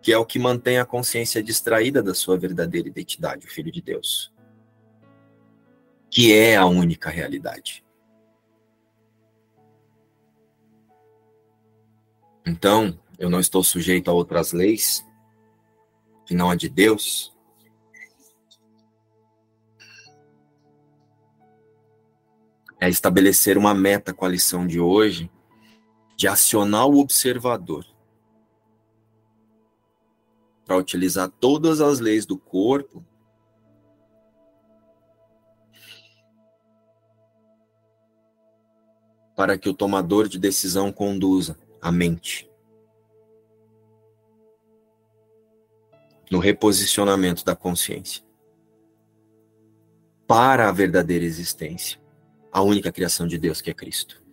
que é o que mantém a consciência distraída da sua verdadeira identidade, o Filho de Deus, que é a única realidade. Então, eu não estou sujeito a outras leis, que não a de Deus. É estabelecer uma meta com a lição de hoje, de acionar o observador para utilizar todas as leis do corpo para que o tomador de decisão conduza a mente. No reposicionamento da consciência para a verdadeira existência, a única criação de Deus que é Cristo.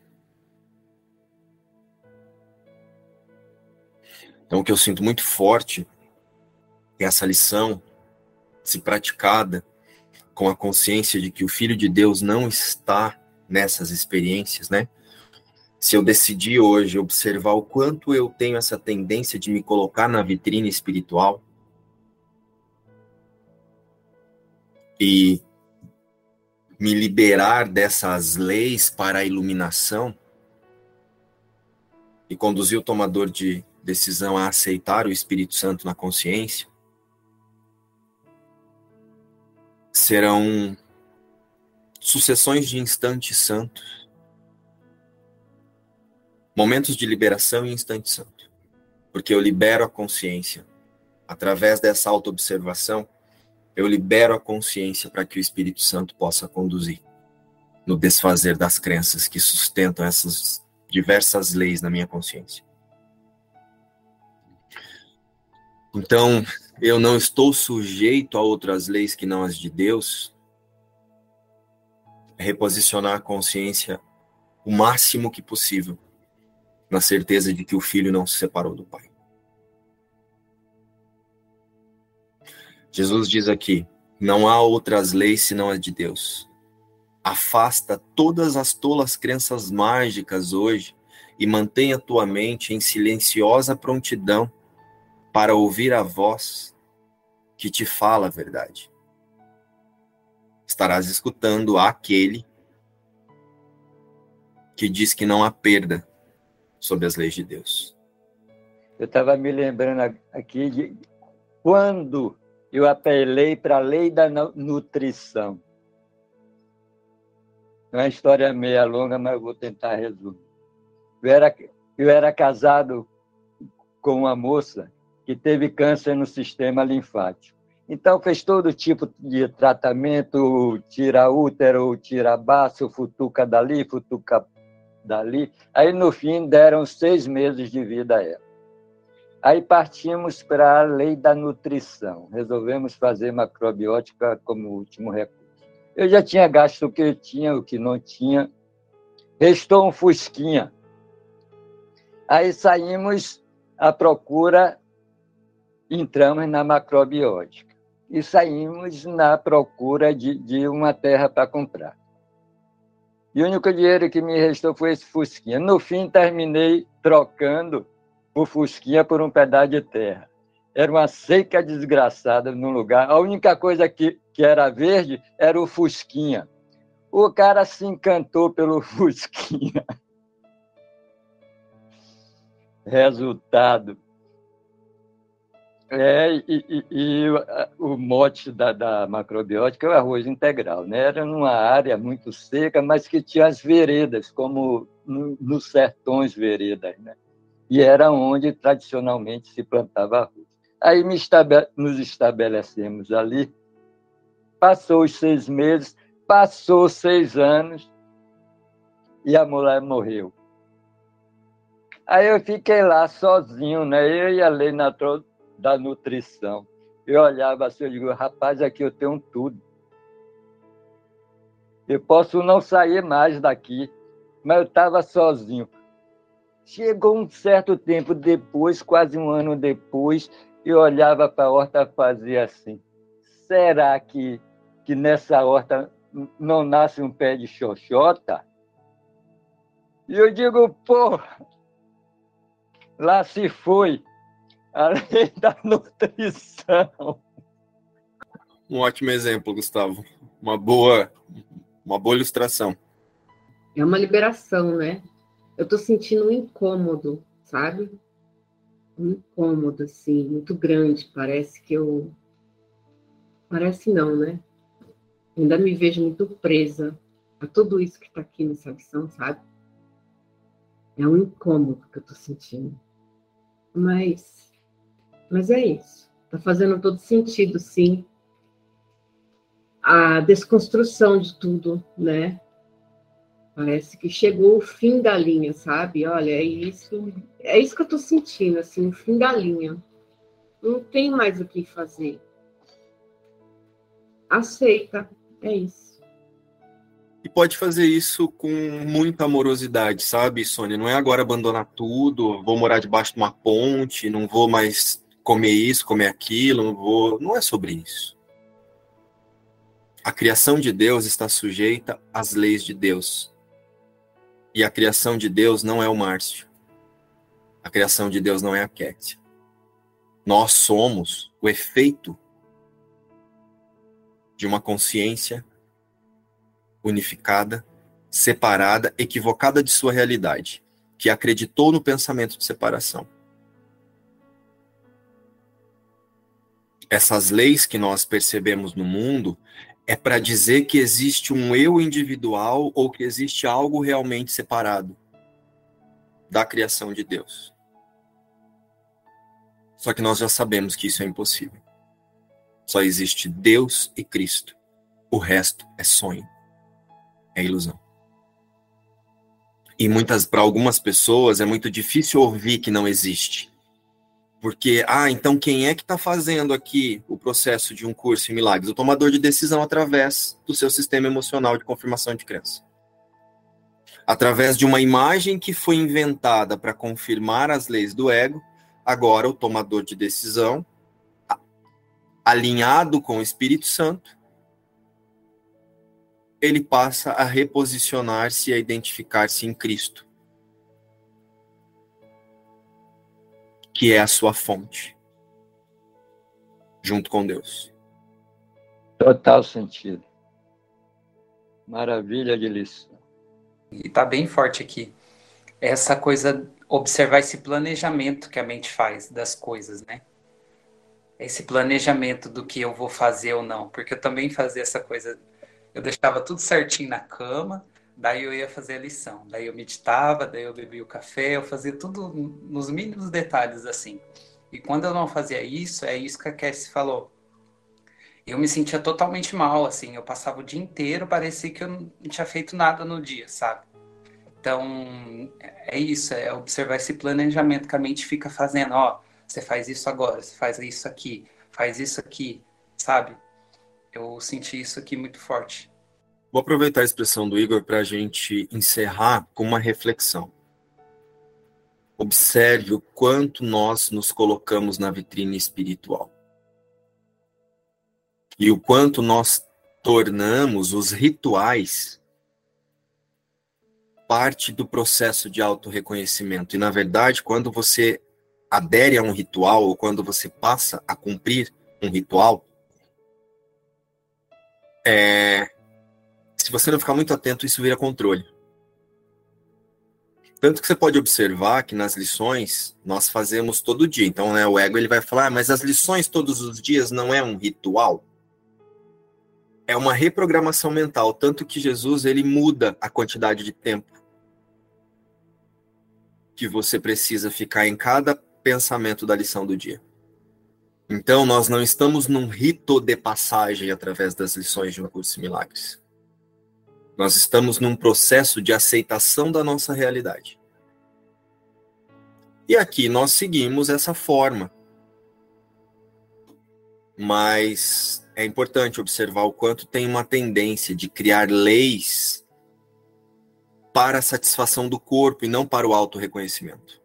Então, o que eu sinto muito forte é essa lição, se praticada com a consciência de que o Filho de Deus não está nessas experiências, né? se eu decidir hoje observar o quanto eu tenho essa tendência de me colocar na vitrine espiritual e me liberar dessas leis para a iluminação e conduzir o tomador de decisão a aceitar o Espírito Santo na consciência, serão sucessões de instantes santos momentos de liberação e instante santo. Porque eu libero a consciência. Através dessa autoobservação, eu libero a consciência para que o Espírito Santo possa conduzir no desfazer das crenças que sustentam essas diversas leis na minha consciência. Então, eu não estou sujeito a outras leis que não as de Deus. Reposicionar a consciência o máximo que possível na certeza de que o filho não se separou do pai. Jesus diz aqui: não há outras leis senão as de Deus. Afasta todas as tolas crenças mágicas hoje e mantenha tua mente em silenciosa prontidão para ouvir a voz que te fala a verdade. Estarás escutando aquele que diz que não há perda sobre as leis de Deus. Eu estava me lembrando aqui de quando eu apelei para a lei da nutrição. É uma história meia longa, mas eu vou tentar resumir. Eu era, eu era casado com uma moça que teve câncer no sistema linfático. Então, fez todo tipo de tratamento, tira útero, tira baço, futuca dali, futuca dali. Aí, no fim, deram seis meses de vida a ela. Aí partimos para a lei da nutrição. Resolvemos fazer macrobiótica como último recurso. Eu já tinha gasto o que tinha, o que não tinha. Restou um fusquinha. Aí saímos à procura, entramos na macrobiótica. E saímos na procura de, de uma terra para comprar. E o único dinheiro que me restou foi esse Fusquinha. No fim, terminei trocando o Fusquinha por um pedaço de terra. Era uma seca desgraçada no lugar. A única coisa que, que era verde era o Fusquinha. O cara se encantou pelo Fusquinha. Resultado. É, e, e, e, o mote da, da macrobiótica é o arroz integral. Né? Era numa área muito seca, mas que tinha as veredas, como no, nos sertões veredas. Né? E era onde tradicionalmente se plantava arroz. Aí nos estabelecemos ali. Passou os seis meses, passou seis anos e a mulher morreu. Aí eu fiquei lá sozinho, né? Eu e a lei natural da nutrição. Eu olhava assim, eu digo, rapaz, aqui eu tenho tudo. Eu posso não sair mais daqui, mas eu estava sozinho. Chegou um certo tempo depois, quase um ano depois, eu olhava para a horta e fazia assim: será que, que nessa horta não nasce um pé de xoxota? E eu digo, pô, lá se foi a lei da nutrição. Um ótimo exemplo, Gustavo. Uma boa, uma boa ilustração. É uma liberação, né? Eu tô sentindo um incômodo, sabe? Um incômodo, assim, muito grande. Parece que eu. Parece não, né? Ainda me vejo muito presa a tudo isso que está aqui nessa lição, sabe? É um incômodo que eu tô sentindo. Mas mas é isso. Está fazendo todo sentido, sim. A desconstrução de tudo, né? Parece que chegou o fim da linha, sabe? Olha, é isso, é isso que eu estou sentindo, assim, o fim da linha. Não tem mais o que fazer. Aceita, é isso. E pode fazer isso com muita amorosidade, sabe, Sônia? Não é agora abandonar tudo, vou morar debaixo de uma ponte, não vou mais comer isso, comer aquilo, não vou. Não é sobre isso. A criação de Deus está sujeita às leis de Deus. E a criação de Deus não é o Márcio. A criação de Deus não é a Kétia. Nós somos o efeito de uma consciência unificada, separada, equivocada de sua realidade, que acreditou no pensamento de separação. essas leis que nós percebemos no mundo é para dizer que existe um eu individual ou que existe algo realmente separado da criação de Deus. Só que nós já sabemos que isso é impossível. Só existe Deus e Cristo. O resto é sonho, é ilusão. E muitas para algumas pessoas é muito difícil ouvir que não existe. Porque, ah, então quem é que está fazendo aqui o processo de um curso em milagres? O tomador de decisão através do seu sistema emocional de confirmação de crença. Através de uma imagem que foi inventada para confirmar as leis do ego, agora o tomador de decisão, alinhado com o Espírito Santo, ele passa a reposicionar-se e a identificar-se em Cristo. Que é a sua fonte, junto com Deus. Total sentido. Maravilha de lição. E está bem forte aqui. Essa coisa, observar esse planejamento que a mente faz das coisas, né? Esse planejamento do que eu vou fazer ou não. Porque eu também fazia essa coisa. Eu deixava tudo certinho na cama, Daí eu ia fazer a lição. Daí eu meditava, daí eu bebia o café, eu fazia tudo nos mínimos detalhes assim. E quando eu não fazia isso, é isso que a Cassie falou. Eu me sentia totalmente mal, assim. Eu passava o dia inteiro, parecia que eu não tinha feito nada no dia, sabe? Então, é isso, é observar esse planejamento que a mente fica fazendo. Ó, você faz isso agora, você faz isso aqui, faz isso aqui, sabe? Eu senti isso aqui muito forte. Vou aproveitar a expressão do Igor para a gente encerrar com uma reflexão. Observe o quanto nós nos colocamos na vitrine espiritual. E o quanto nós tornamos os rituais parte do processo de autorreconhecimento. E, na verdade, quando você adere a um ritual, ou quando você passa a cumprir um ritual, é, se você não ficar muito atento, isso vira controle. Tanto que você pode observar que nas lições nós fazemos todo dia. Então, né, o ego ele vai falar, ah, mas as lições todos os dias não é um ritual? É uma reprogramação mental, tanto que Jesus ele muda a quantidade de tempo que você precisa ficar em cada pensamento da lição do dia. Então, nós não estamos num rito de passagem através das lições de um curso de milagres. Nós estamos num processo de aceitação da nossa realidade. E aqui nós seguimos essa forma. Mas é importante observar o quanto tem uma tendência de criar leis para a satisfação do corpo e não para o auto-reconhecimento.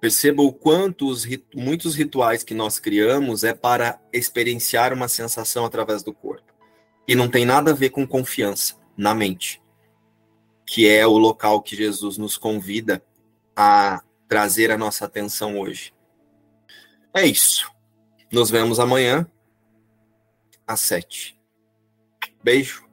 Perceba o quanto os muitos rituais que nós criamos é para experienciar uma sensação através do corpo. E não tem nada a ver com confiança na mente, que é o local que Jesus nos convida a trazer a nossa atenção hoje. É isso. Nos vemos amanhã às sete. Beijo.